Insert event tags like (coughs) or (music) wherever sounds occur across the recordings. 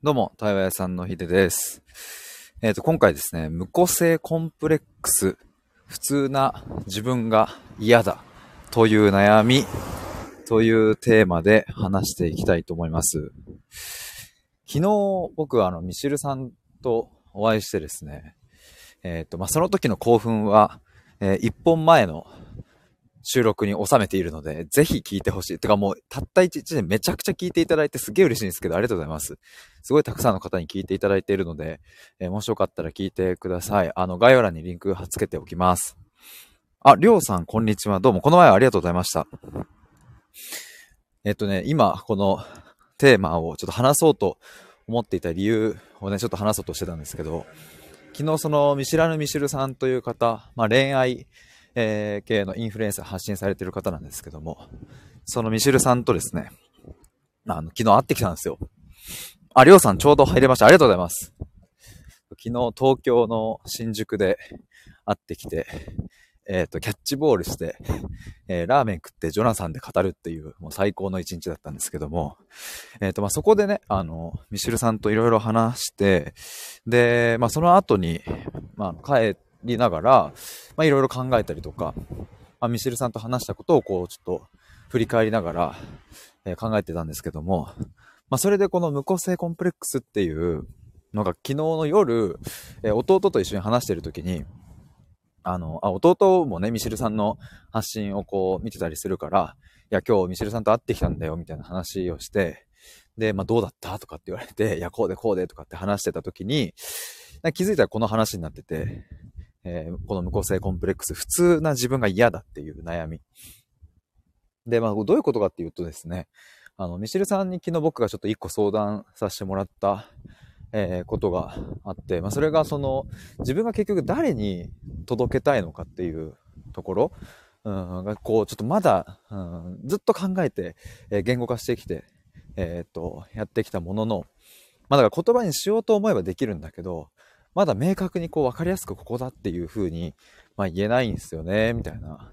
どうも、対話屋さんのひでです。えっ、と、今回ですね、無個性コンプレックス、普通な自分が嫌だという悩みというテーマで話していきたいと思います。昨日、僕はあの、ミシルさんとお会いしてですね、えっ、と、まあ、その時の興奮は、えー一本前の収録に収めているので、ぜひ聞いてほしい。てかもう、たった一日でめちゃくちゃ聞いていただいてすげえ嬉しいんですけど、ありがとうございます。すごいたくさんの方に聞いていただいているので、えーもしよかったら聞いてください。あの、概要欄にリンク貼っ付けておきます。あ、りょうさん、こんにちは。どうも、この前はありがとうございました。えっとね、今、このテーマをちょっと話そうと思っていた理由をね、ちょっと話そうとしてたんですけど、昨日その見知らぬミシルさんという方、まあ恋愛、えー系のインフルエンサー発信されてる方なんですけども、そのミシルさんとですね、あの、昨日会ってきたんですよ。あ、りょうさんちょうど入れました。ありがとうございます。昨日東京の新宿で会ってきて、えっ、と、キャッチボールして、えーラーメン食ってジョナサンで語るっていう、もう最高の一日だったんですけども、えっ、と、まあ、そこでね、あの、ミシルさんといろいろ話して、で、まあ、その後に、まあ、帰りながら、まあ、いろいろ考えたりとか、まあ、ミシェルさんと話したことをこう、ちょっと振り返りながら、えー考えてたんですけども、まあ、それでこの無個性コンプレックスっていうのが昨日の夜、えー弟と一緒に話してる時に、あの、あ、弟もね、ミシェルさんの発信をこう見てたりするから、いや、今日ミシェルさんと会ってきたんだよ、みたいな話をして、で、まあ、どうだったとかって言われて、いや、こうでこうでとかって話してた時に、気づいたらこの話になってて、えーこの無個性コンプレックス、普通な自分が嫌だっていう悩み。で、まあ、どういうことかっていうとですね、あの、ミシルさんに昨日僕がちょっと一個相談させてもらった、えーことがあって、まあ、それがその、自分が結局誰に届けたいのかっていうところ、うん、がこう、ちょっとまだ、うん、ずっと考えて、えー言語化してきて、えーっと、やってきたものの、まあ、だから言葉にしようと思えばできるんだけど、まだ明確にこう分かりやすくここだっていう風に、まあ、言えないんですよね、みたいな。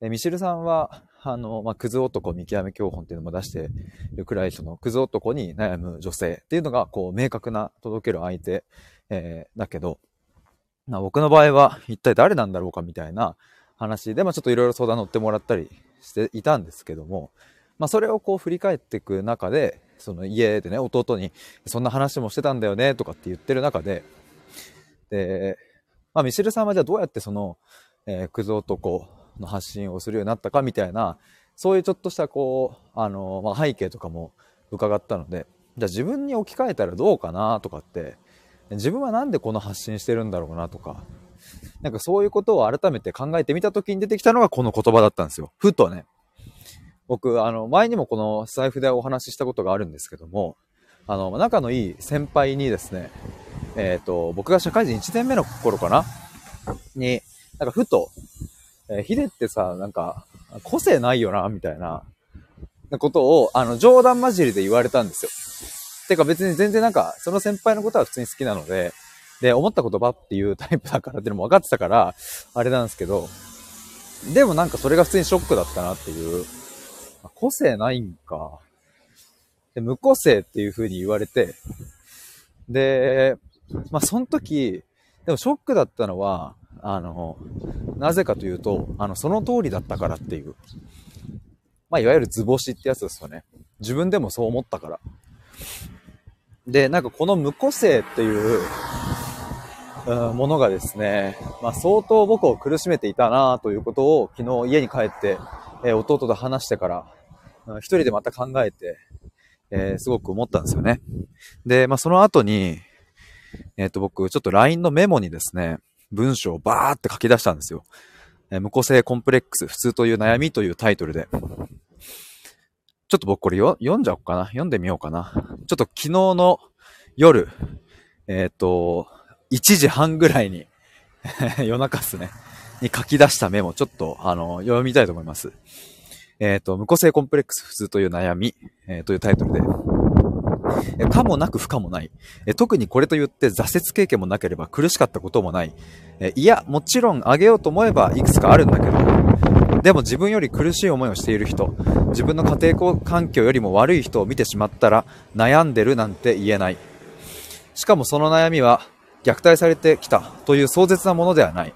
でミシルさんは、あの、まあ、クズ男見極め教本っていうのも出してるくらい、その、クズ男に悩む女性っていうのが、こう、明確な届ける相手、えーだけど、まあ、僕の場合は、一体誰なんだろうかみたいな話で、まあ、ちょっといろいろ相談乗ってもらったりしていたんですけども、まあ、それをこう振り返っていく中で、その家でね、弟に、そんな話もしてたんだよね、とかって言ってる中で、で、まあ、ミシルさんはじゃあどうやってその、えークズ男の発信をするようになったかみたいな、そういうちょっとしたこう、あの、まあ、背景とかも伺ったので、じゃあ自分に置き換えたらどうかな？とかって、自分はなんでこの発信してるんだろうな？とか、なんかそういうことを改めて考えてみた時に出てきたのがこの言葉だったんですよ。ふとね。僕、あの、前にもこの財布でお話ししたことがあるんですけども、あの、仲のいい先輩にですね、えっ、と、僕が社会人1年目の頃かな？に、なんかふと、えーヒデってさ、なんか、個性ないよな、みたいな、ことを、あの、冗談交じりで言われたんですよ。てか別に全然なんか、その先輩のことは普通に好きなので、で、思った言葉っていうタイプだからっていうのも分かってたから、あれなんですけど、でもなんかそれが普通にショックだったなっていう、個性ないんか。で、無個性っていう風に言われて、で、まあその時、でもショックだったのは、あの、なぜかというと、あの、その通りだったからっていう。まあ、いわゆる図星ってやつですよね。自分でもそう思ったから。で、なんかこの無個性っていう、うんものがですね、まあ、相当僕を苦しめていたなということを昨日家に帰って、えー弟と話してから、一人でまた考えて、えーすごく思ったんですよね。で、まあ、その後に、えっ、と、僕、ちょっと LINE のメモにですね、文章をバーって書き出したんですよ。えー無個性コンプレックス、普通という悩みというタイトルで。ちょっと僕これよ読んじゃおうかな？読んでみようかな？ちょっと昨日の夜、えっ、と、1時半ぐらいに、(laughs) 夜中っすね、に書き出したメモ、ちょっと、あの、読みたいと思います。えっ、と、無個性コンプレックス、普通という悩み、えーというタイトルで、えーかもなく不可もない。え特にこれと言って挫折経験もなければ苦しかったこともない。えいや、もちろんあげようと思えばいくつかあるんだけど、でも自分より苦しい思いをしている人、自分の家庭環境よりも悪い人を見てしまったら悩んでるなんて言えない。しかもその悩みは虐待されてきたという壮絶なものではない。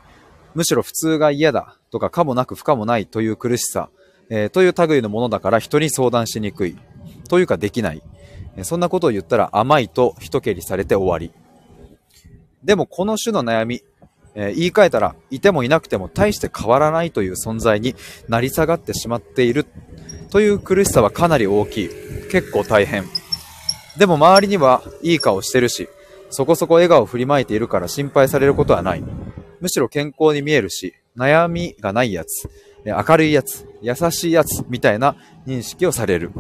むしろ普通が嫌だとか可もなく不可もないという苦しさ、えー、という類のものだから人に相談しにくい。というかできない。そんなことを言ったら甘いと一蹴りされて終わり。でもこの種の悩み、えー、言い換えたら、いてもいなくても大して変わらないという存在になり下がってしまっているという苦しさはかなり大きい。結構大変。でも周りにはいい顔してるし、そこそこ笑顔を振りまいているから心配されることはない。むしろ健康に見えるし、悩みがないやつ、明るいやつ、優しいやつみたいな認識をされる。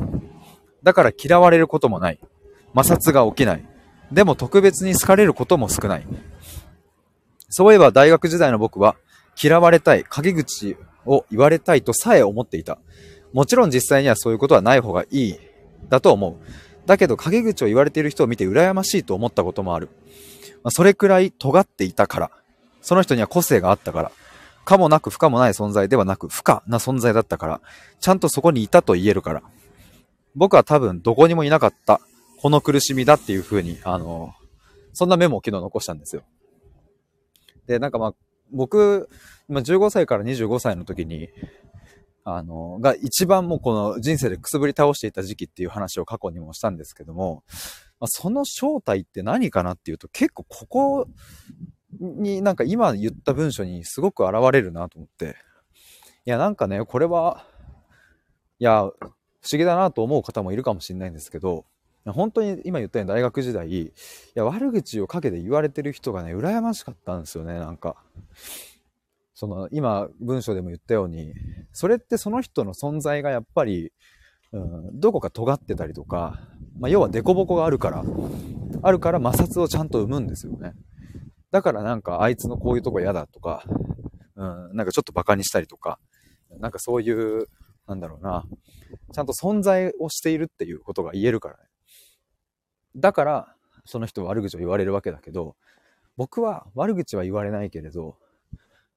だから嫌われることもない。摩擦が起きない。でも特別に好かれることも少ない。そういえば大学時代の僕は嫌われたい、陰口を言われたいとさえ思っていた。もちろん実際にはそういうことはない方がいい、だと思う。だけど陰口を言われている人を見て羨ましいと思ったこともある。それくらい尖っていたから。その人には個性があったから。かもなく不可もない存在ではなく不可な存在だったから。ちゃんとそこにいたと言えるから。僕は多分どこにもいなかった。この苦しみだっていう風に、あの、そんなメモを昨日残したんですよ。で、なんかまあ、僕、今15歳から25歳の時に、あの、が一番もうこの人生でくすぶり倒していた時期っていう話を過去にもしたんですけども、まあ、その正体って何かなっていうと結構ここになんか今言った文章にすごく現れるなと思って、いやなんかね、これは、いや、不思議だなと思う方もいるかもしれないんですけど、本当に今言ったように大学時代、いや悪口をかけて言われてる人がね、羨ましかったんですよね、なんか。その今文章でも言ったように、それってその人の存在がやっぱり、うん、どこか尖ってたりとか、まあ、要は凸凹があるから、あるから摩擦をちゃんと生むんですよね。だからなんかあいつのこういうとこ嫌だとか、うん、なんかちょっと馬鹿にしたりとか、なんかそういう、なんだろうな、ちゃんと存在をしているっていうことが言えるからね。だから、その人悪口を言われるわけだけど、僕は悪口は言われないけれど、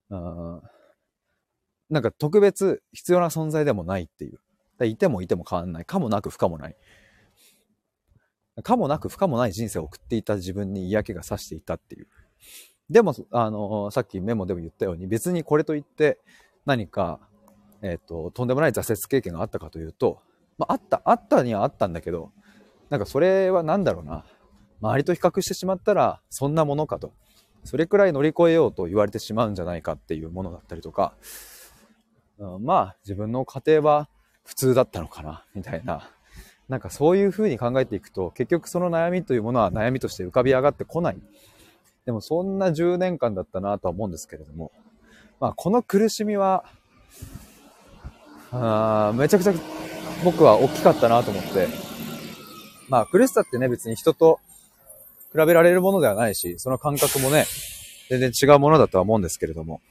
なんか特別必要な存在でもないっていう。いてもいても変わんない。かもなく不可もない。かもなく不可もない人生を送っていた自分に嫌気がさしていたっていう。でも、あの、さっきメモでも言ったように、別にこれといって何か、えっ、ー、と、とんでもない挫折経験があったかというと、まあ、あった、あったにはあったんだけど、なんかそれは何だろうな。周りと比較してしまったら、そんなものかと。それくらい乗り越えようと言われてしまうんじゃないかっていうものだったりとか、うん、まあ自分の家庭は普通だったのかな、みたいな。なんかそういうふうに考えていくと、結局その悩みというものは悩みとして浮かび上がってこない。でもそんな10年間だったなとは思うんですけれども、まあこの苦しみは、あめちゃくちゃ僕は大きかったなと思って、まあ苦しさってね別に人と比べられるものではないし、その感覚もね、全然違うものだとは思うんですけれども。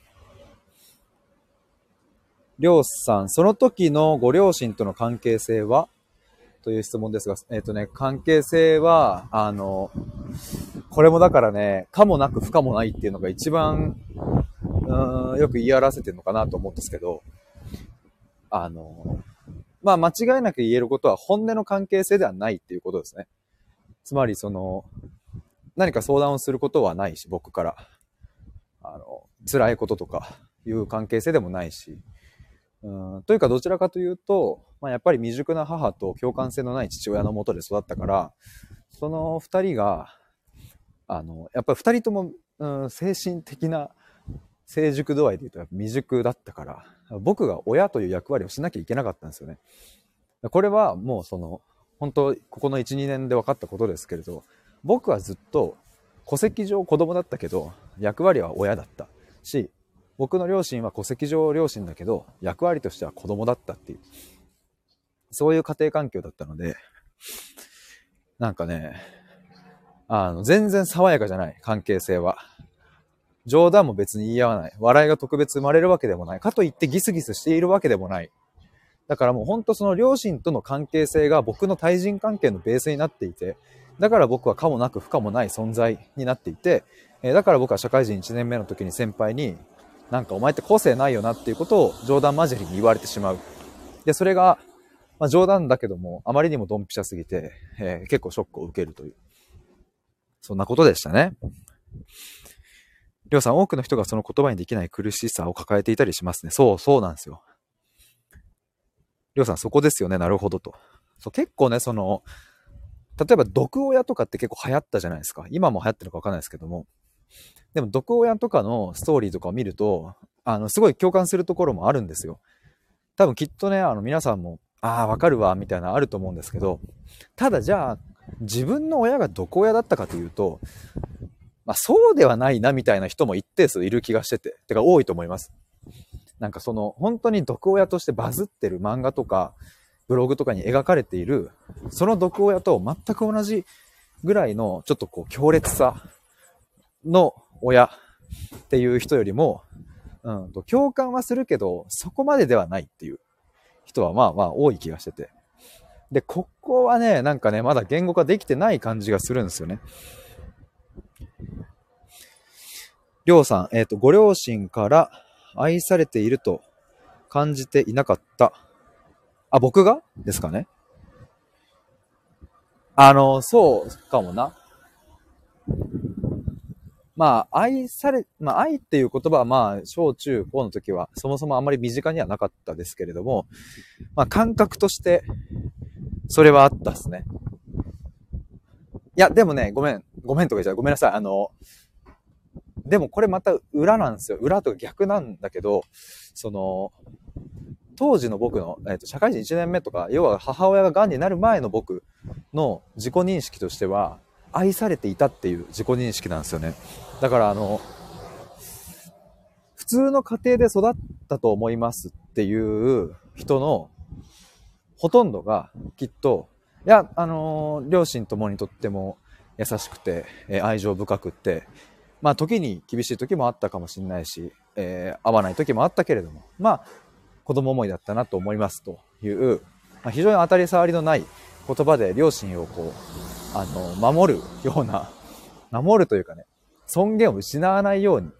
りょうさん、その時のご両親との関係性はという質問ですが、えっ、ー、とね、関係性は、あの、これもだからね、かもなく不可もないっていうのが一番、うん、よく言い表せてるのかなと思うんですけど、あの、まあ間違いなく言えることは本音の関係性ではないっていうことですね。つまりその、何か相談をすることはないし、僕から。あの、辛いこととかいう関係性でもないし。うん、というかどちらかというと、まあ、やっぱり未熟な母と共感性のない父親のもとで育ったから、その二人が、あの、やっぱり二人とも、うん、精神的な成熟度合いで言うと未熟だったから、僕が親という役割をしなきゃいけなかったんですよね。これはもうその、本当ここの1、2年で分かったことですけれど、僕はずっと戸籍上子供だったけど、役割は親だったし、僕の両親は戸籍上両親だけど、役割としては子供だったっていう、そういう家庭環境だったので、なんかね、あの、全然爽やかじゃない、関係性は。冗談も別に言い合わない。笑いが特別生まれるわけでもない。かといってギスギスしているわけでもない。だからもうほんとその両親との関係性が僕の対人関係のベースになっていて、だから僕は可もなく不可もない存在になっていて、えだから僕は社会人1年目の時に先輩に、なんかお前って個性ないよなっていうことを冗談交じりに言われてしまう。で、それが、まあ冗談だけども、あまりにもドンピシャすぎて、えー、結構ショックを受けるという。そんなことでしたね。りょうさん、多くの人がその言葉にできない苦しさを抱えていたりしますね。そう、そうなんですよ。りょうさん、そこですよね。なるほどと。そう結構ね、その、例えば毒親とかって結構流行ったじゃないですか。今も流行ってるかわかんないですけども。でも毒親とかのストーリーとかを見ると、あの、すごい共感するところもあるんですよ。多分きっとね、あの皆さんも、ああ、わかるわ、みたいなあると思うんですけど、ただじゃあ、自分の親が毒親だったかというと、まあそうではないな、みたいな人も一定数いる気がしてて、てか多いと思います。なんかその、本当に毒親としてバズってる漫画とか、ブログとかに描かれている、その毒親と全く同じぐらいの、ちょっとこう、強烈さの親っていう人よりも、うんと、共感はするけど、そこまでではないっていう人はまあまあ多い気がしてて。で、ここはね、なんかね、まだ言語化できてない感じがするんですよね。りょうさん、えっ、ー、と、ご両親から愛されていると感じていなかった。あ、僕が？ですかね。あの、そうかもな。まあ、愛され、まあ、愛っていう言葉はまあ、小中高の時は、そもそもあんまり身近にはなかったですけれども、まあ、感覚として、それはあったっすね。いや、でもね、ごめん、ごめんとか言っちゃう。ごめんなさい。あの、でもこれまた裏なんですよ。裏と逆なんだけど、その、当時の僕の、えーと、社会人1年目とか、要は母親が癌になる前の僕の自己認識としては、愛されていたっていう自己認識なんですよね。だからあの、普通の家庭で育ったと思いますっていう人のほとんどがきっと、いや、あのー、両親ともにとっても優しくて、え、愛情深くって、まあ時に厳しい時もあったかもしれないし、えー、合わない時もあったけれども、まあ子供思いだったなと思いますという、まあ、非常に当たり障りのない言葉で両親をこう、あの、守るような、(laughs) 守るというかね、尊厳を失わないように、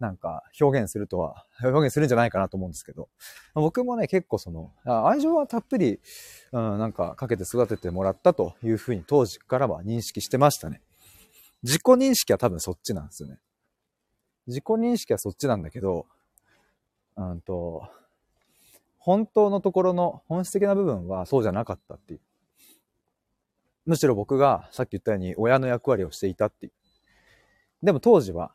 なんか表現するとは、(laughs) 表現するんじゃないかなと思うんですけど、僕もね、結構その、愛情はたっぷり、うん、なんかかけて育ててもらったというふうに当時からは認識してましたね。自己認識は多分そっちなんですよね。自己認識はそっちなんだけど、うんと、本当のところの本質的な部分はそうじゃなかったっていう。むしろ僕がさっき言ったように親の役割をしていたっていう。でも当時は、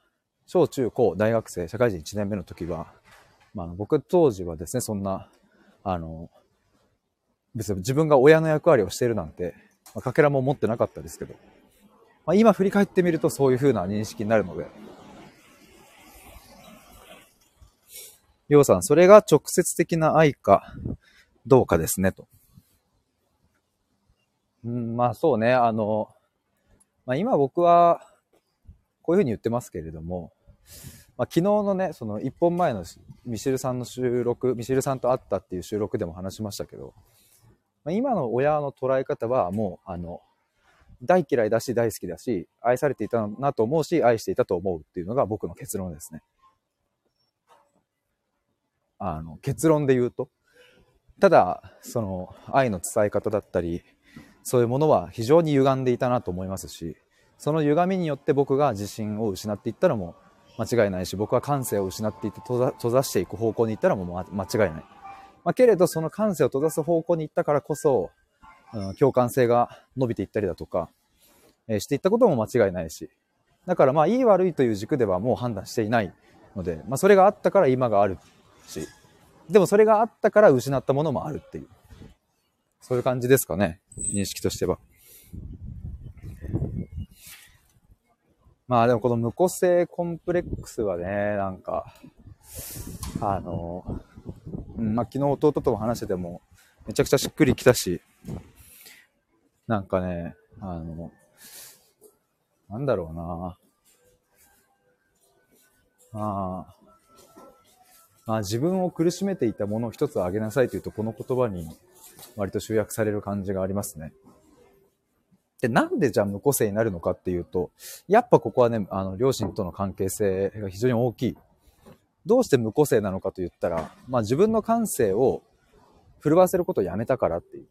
小中高大学生、社会人1年目の時は、まあ僕当時はですね、そんな、あの、別に自分が親の役割をしているなんて、まあ、かけらも持ってなかったですけど、まあ、今振り返ってみるとそういう風な認識になるので、ようさん、それが直接的な愛かどうかですね、と。うん、まあそうね、あの、まあ今僕は、こういうふうに言ってますけれども、まあ、昨日のね、その一本前のミシェルさんの収録、ミシェルさんと会ったっていう収録でも話しましたけど、まあ、今の親の捉え方はもう、あの、大嫌いだし大好きだし、愛されていたなと思うし、愛していたと思うっていうのが僕の結論ですね。あの、結論で言うと。ただ、その、愛の伝え方だったり、そういうものは非常に歪んでいたなと思いますし、その歪みによって僕が自信を失っていったのも間違いないし、僕は感性を失っていって閉ざしていく方向に行ったのも間違いない。まあ、けれど、その感性を閉ざす方向に行ったからこそ、うん、共感性が伸びていったりだとか、えー、していったことも間違いないし、だからまあ、いい悪いという軸ではもう判断していないので、まあ、それがあったから今があるし、でもそれがあったから失ったものもあるっていう。そういう感じですかね。認識としては。まあでもこの無個性コンプレックスはね、なんか、あの、うん、まあ昨日弟とも話してても、めちゃくちゃしっくりきたし、なんかね、あの、なんだろうな。ああ、あ、自分を苦しめていたものを一つ挙げなさいというと、この言葉に割と集約される感じがありますね。で、なんでじゃあ無個性になるのかっていうと、やっぱここはね、あの、両親との関係性が非常に大きい。どうして無個性なのかと言ったら、まあ自分の感性を震わせることをやめたからっていう。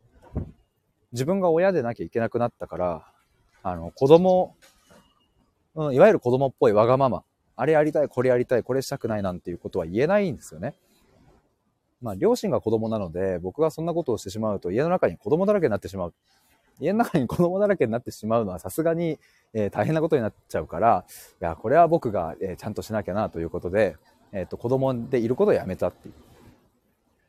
自分が親でなきゃいけなくなったから、あの、子供、うん、いわゆる子供っぽいわがまま。あれやりたい、これやりたい、これしたくないなんていうことは言えないんですよね。まあ、両親が子供なので、僕がそんなことをしてしまうと、家の中に子供だらけになってしまう。家の中に子供だらけになってしまうのはさすがに、えー、大変なことになっちゃうから、いや、これは僕が、えー、ちゃんとしなきゃなということで、えっ、ー、と、子供でいることをやめたっていう。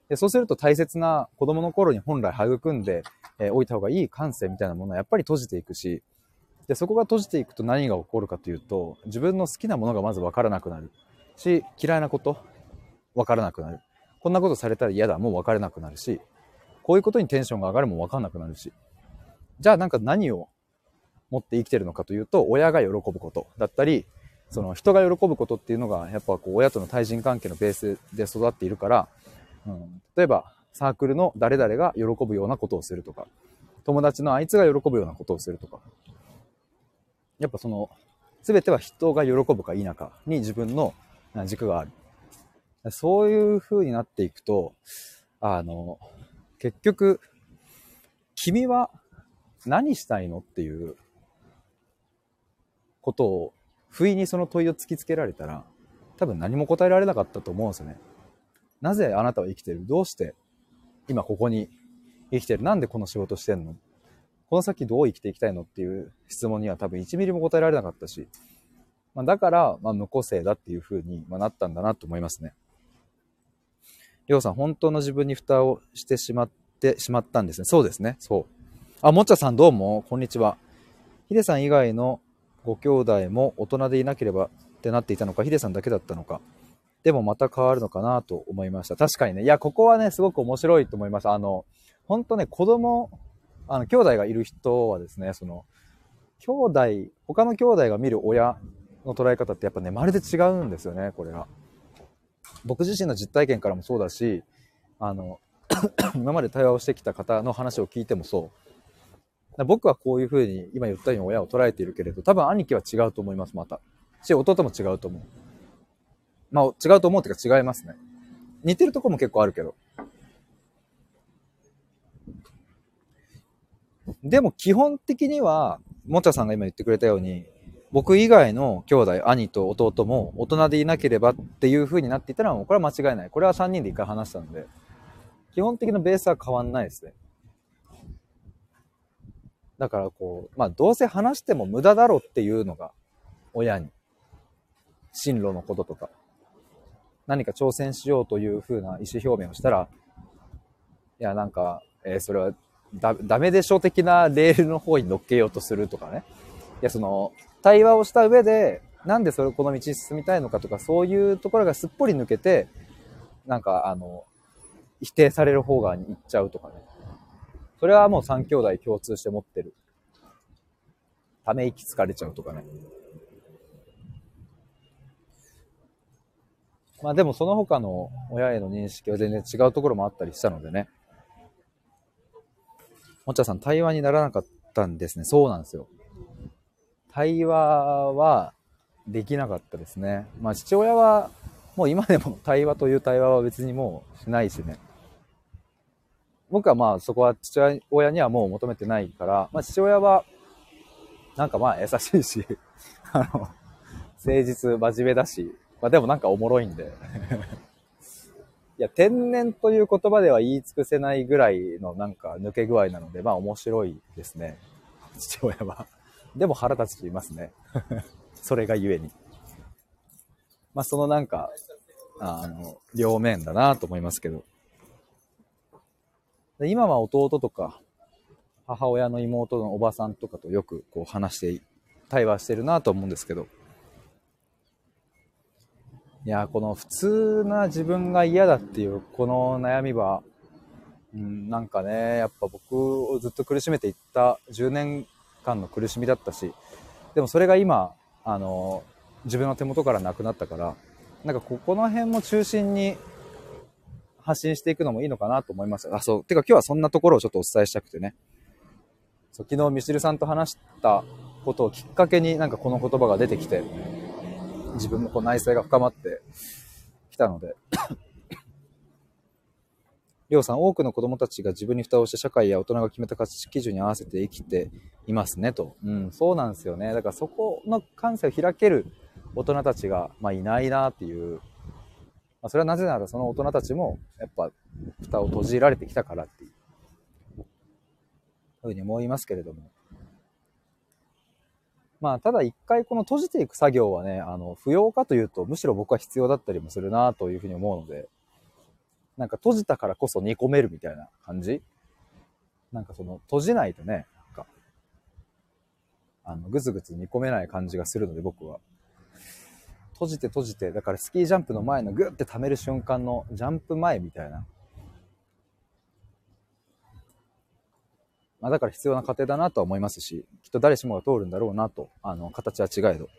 でそうすると大切な子供の頃に本来育んで、えおいた方がいい感性みたいなものはやっぱり閉じていくし、で、そこが閉じていくと何が起こるかというと、自分の好きなものがまず分からなくなる。し、嫌いなこと、分からなくなる。こんなことされたら嫌だ、もう分からなくなるし、こういうことにテンションが上がるも分かんなくなるし、じゃあなんか何を持って生きてるのかというと、親が喜ぶこと。だったり、その人が喜ぶことっていうのが、やっぱこう親との対人関係のベースで育っているから、うん、例えばサークルの誰々が喜ぶようなことをするとか、友達のあいつが喜ぶようなことをするとか、やっぱその、すべては人が喜ぶか否かに自分の軸がある。そういう風になっていくと、あの、結局、君は何したいのっていうことを、不意にその問いを突きつけられたら、多分何も答えられなかったと思うんですよね。なぜあなたは生きてる？どうして今ここに生きてる？なんでこの仕事してんの？この先どう生きていきたいのっていう質問には多分1ミリも答えられなかったし、まあ、だから、ま、無個性だっていう風になったんだなと思いますね。りょうさん、本当の自分に蓋をしてしまってしまったんですね。そうですね。そう。あ、もっちゃさんどうも、こんにちは。ヒデさん以外のご兄弟も大人でいなければってなっていたのか、ヒデさんだけだったのか？でもまた変わるのかなと思いました。確かにね。いや、ここはね、すごく面白いと思いました。あの、本当ね、子供、あの、兄弟がいる人はですね、その、兄弟、他の兄弟が見る親の捉え方ってやっぱね、まるで違うんですよね、これが。僕自身の実体験からもそうだし、あの、(coughs) 今まで対話をしてきた方の話を聞いてもそう。僕はこういうふうに今言ったように親を捉えているけれど、多分兄貴は違うと思います、また。し、弟も違うと思う。まあ、違うと思うっていうか違いますね。似てるとこも結構あるけど。でも基本的には、もちゃさんが今言ってくれたように、僕以外の兄弟、兄と弟も大人でいなければっていう風になっていたら、もうこれは間違いない。これは3人で一回話したんで、基本的なベースは変わんないですね。だからこう、まあどうせ話しても無駄だろっていうのが、親に。進路のこととか。何か挑戦しようという風な意思表明をしたら、いや、なんか、えー、それはだ、ダメでしょ的なレールの方に乗っけようとするとかね。いや、その、対話をした上で、なんでそれ、この道に進みたいのかとか、そういうところがすっぽり抜けて、なんか、あの、否定される方側に行っちゃうとかね。それはもう三兄弟共通して持ってる。ため息つかれちゃうとかね。まあでもその他の親への認識は全然違うところもあったりしたのでね。もっちゃさん、対話にならなかったんですね。そうなんですよ。対話はできなかったですね。まあ父親はもう今でも対話という対話は別にもうしないしね。僕はまあそこは父親にはもう求めてないから、まあ父親はなんかまあ優しいし、(laughs) あの、誠実、真面目だし、まあでもなんかおもろいんで。いや、天然という言葉では言い尽くせないぐらいのなんか抜け具合なので、まあ面白いですね。(laughs) 父親は。でも腹立つ人いますね。(laughs) それがゆえに。まあそのなんか、あの、両面だなと思いますけど。今は弟とか、母親の妹のおばさんとかとよくこう話して、対話してるなと思うんですけど、いや、この普通な自分が嫌だっていうこの悩みは、うん、なんかね、やっぱ僕をずっと苦しめていった10年間の苦しみだったし、でもそれが今、あの、自分の手元からなくなったから、なんかここの辺も中心に発信していくのもいいのかなと思います。あ、そう。てか今日はそんなところをちょっとお伝えしたくてね。そう昨日ミシルさんと話したことをきっかけになんかこの言葉が出てきて、自分もこう内省が深まってきたので (coughs) りょうさん、多くの子供たちが自分に蓋をして社会や大人が決めた価値基準に合わせて生きていますねと。うん、そうなんですよね。だからそこの感性を開ける大人たちが、まあ、いないなっていう。まあ、それはなぜならその大人たちも、やっぱ、蓋を閉じられてきたからっていう。ふうに思いますけれども。まあ、ただ一回この閉じていく作業はね、あの、不要かというと、むしろ僕は必要だったりもするなというふうに思うので、なんか閉じたからこそ煮込めるみたいな感じ？なんかその、閉じないとね、なんか、あの、ぐつぐつ煮込めない感じがするので、僕は。閉じて閉じて、だからスキージャンプの前のグッて溜める瞬間のジャンプ前みたいな。まあだから必要な過程だなとは思いますし、きっと誰しもが通るんだろうなと、あの、形は違えど。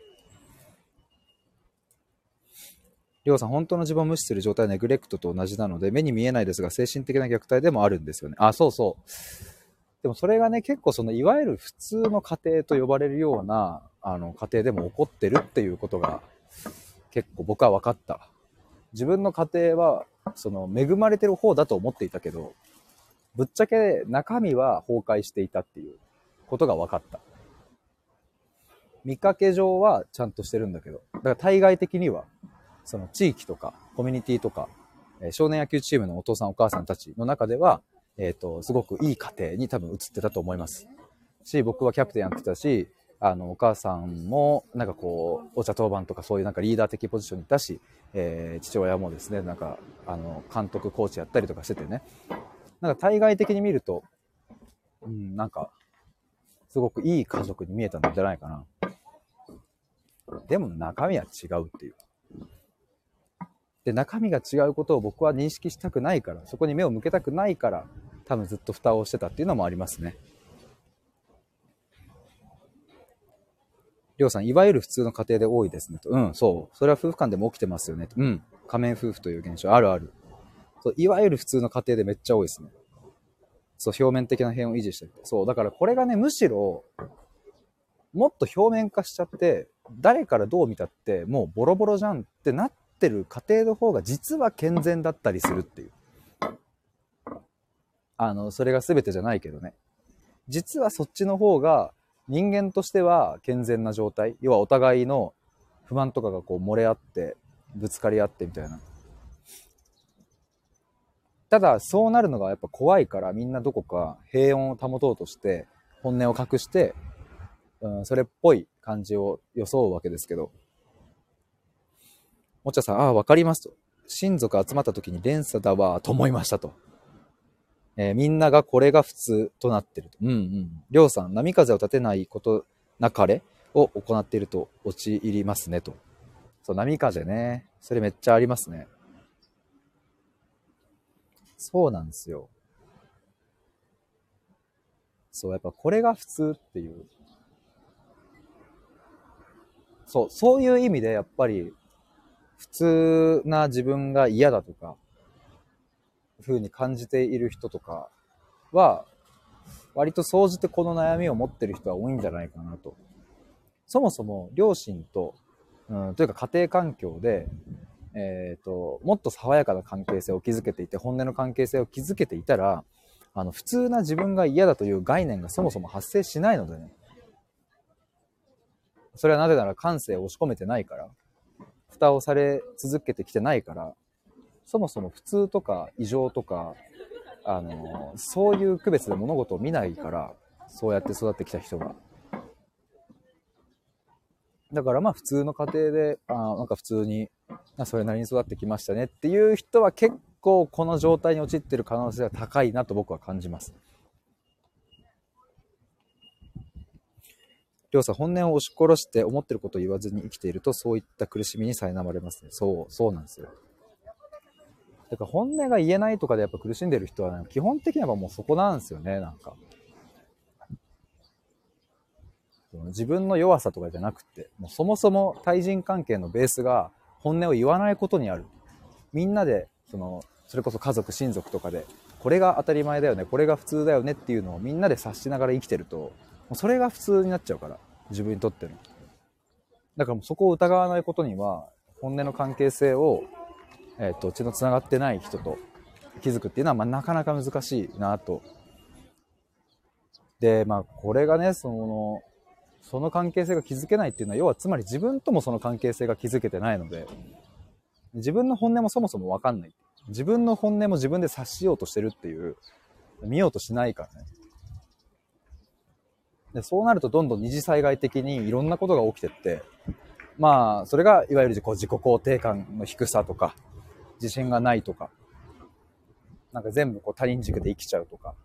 りょうさん、本当の自分を無視する状態はネグレクトと同じなので、目に見えないですが、精神的な虐待でもあるんですよね。あ、そうそう。でもそれがね、結構その、いわゆる普通の家庭と呼ばれるような、あの、家庭でも起こってるっていうことが、結構僕は分かった。自分の家庭は、その、恵まれてる方だと思っていたけど、ぶっちゃけ中身は崩壊していたっていうことが分かった。見かけ上はちゃんとしてるんだけど、だから対外的にはその地域とかコミュニティとか、え少年野球チームのお父さんお母さんたちの中では、えっ、ー、と、すごくいい家庭に多分移ってたと思います。し、僕はキャプテンやってたし、あの、お母さんも、なんかこう、お茶当番とかそういうなんかリーダー的ポジションにいたし、えー、父親もですね、なんか、あの、監督、コーチやったりとかしててね、なんか対外的に見ると、うん、なんか、すごくいい家族に見えたんじゃないかな。でも中身は違うっていう。で、中身が違うことを僕は認識したくないから、そこに目を向けたくないから、多分ずっと蓋をしてたっていうのもありますね。りょうさん、いわゆる普通の家庭で多いですねと。うん、そう。それは夫婦間でも起きてますよねと。うん。仮面夫婦という現象、あるある。そう、いわゆる普通の家庭でめっちゃ多いですね。そう、表面的な変を維持してる。そう、だからこれがね、むしろ、もっと表面化しちゃって、誰からどう見たって、もうボロボロじゃんってなってる家庭の方が実は健全だったりするっていう。あの、それが全てじゃないけどね。実はそっちの方が人間としては健全な状態。要はお互いの不満とかがこう漏れ合って、ぶつかり合ってみたいな。ただ、そうなるのがやっぱ怖いからみんなどこか平穏を保とうとして本音を隠して、うん、それっぽい感じを装うわけですけど、もちゃさん、ああ、わかりますと。親族集まった時に連鎖だわ、と思いましたと。えー、みんながこれが普通となってると。うんうん。りょうさん、波風を立てないことなかれを行っていると陥りますねと。そう、波風ね。それめっちゃありますね。そうなんですよ。そう、やっぱこれが普通っていう。そう、そういう意味でやっぱり普通な自分が嫌だとか、ふうに感じている人とかは、割と総じてこの悩みを持ってる人は多いんじゃないかなと。そもそも両親と、うん、というか家庭環境で、えっ、ー、と、もっと爽やかな関係性を築けていて、本音の関係性を築けていたら、あの、普通な自分が嫌だという概念がそもそも発生しないのでね。それはなぜなら感性を押し込めてないから。蓋をされ続けてきてないから、そもそも普通とか異常とか、あの、そういう区別で物事を見ないから、そうやって育ってきた人が。だからまあ普通の家庭で、あなんか普通に、それなりに育ってきましたねっていう人は結構この状態に陥ってる可能性が高いなと僕は感じます。りょうさん、本音を押し殺して思ってることを言わずに生きていると、そういった苦しみに苛まれますね。そう、そうなんですよ。だから本音が言えないとかでやっぱ苦しんでる人は、ね、基本的にはもうそこなんですよね、なんか。自分の弱さとかじゃなくて、もうそもそも対人関係のベースが本音を言わないことにある。みんなで、その、それこそ家族、親族とかで、これが当たり前だよね、これが普通だよねっていうのをみんなで察しながら生きてると、もうそれが普通になっちゃうから、自分にとっての。だからもうそこを疑わないことには、本音の関係性を、えっ、ー、と、血の繋がってない人と気づくっていうのは、まあ、なかなか難しいなと。で、まあ、これがね、その、その関係性が築けないっていうのは、要はつまり自分ともその関係性が築けてないので、自分の本音もそもそもわかんない。自分の本音も自分で察しようとしてるっていう、見ようとしないからね。でそうなるとどんどん二次災害的にいろんなことが起きてって、まあ、それがいわゆる自己肯定感の低さとか、自信がないとか、なんか全部こう他人軸で生きちゃうとか、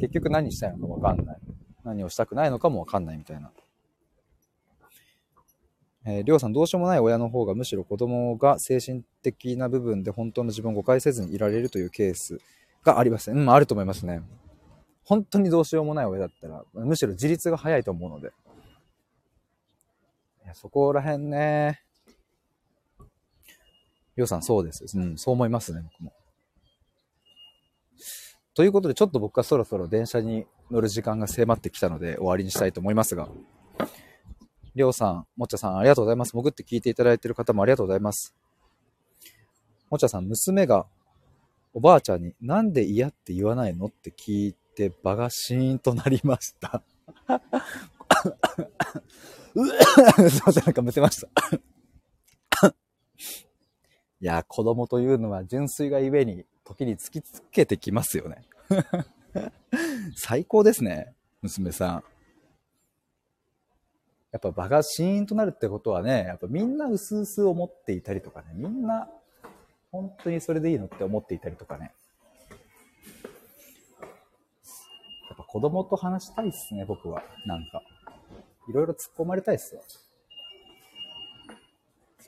結局何したいのかわかんない。何をしたくないのかもわかんないみたいな。えー、りょうさん、どうしようもない親の方がむしろ子供が精神的な部分で本当の自分を誤解せずにいられるというケースがありますね。うん、あると思いますね。本当にどうしようもない親だったら、むしろ自立が早いと思うので。いやそこら辺ね。りょうさん、そうです。うん、そう思いますね、僕も。ということで、ちょっと僕はそろそろ電車に乗る時間が迫ってきたので、終わりにしたいと思いますが、りょうさん、もっちゃさん、ありがとうございます。潜って聞いていただいている方もありがとうございます。もっちゃさん、娘がおばあちゃんになんで嫌って言わないのって聞いて場がシーンとなりました。すいません、なんかむせました。いや、子供というのは純粋がゆえに時に突きつけてきますよね。(laughs) 最高ですね、娘さん。やっぱ場がシーンとなるってことはね、やっぱみんな薄々思っていたりとかね、みんな本当にそれでいいのって思っていたりとかね。やっぱ子供と話したいっすね、僕は。なんか。いろいろ突っ込まれたいっすよ。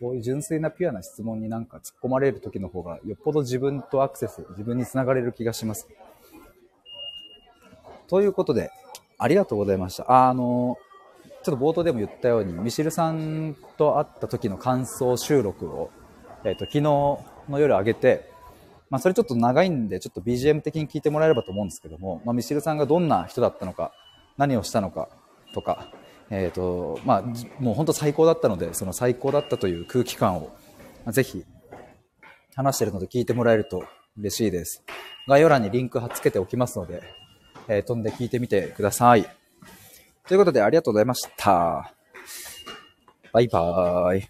そういう純粋なピュアな質問になんか突っ込まれる時の方がよっぽど自分とアクセス、自分につながれる気がします。ということで、ありがとうございました。あの、ちょっと冒頭でも言ったように、ミシルさんと会った時の感想収録を、えっ、ー、と、昨日の夜上げて、まあ、それちょっと長いんで、ちょっと BGM 的に聞いてもらえればと思うんですけども、まあ、ミシルさんがどんな人だったのか、何をしたのかとか、えーとまあ、もう本当最高だったのでその最高だったという空気感をぜひ話してるので聞いてもらえると嬉しいです。概要欄にリンク貼っつけておきますので、えー、飛んで聞いてみてください。ということでありがとうございました。バイバーイ。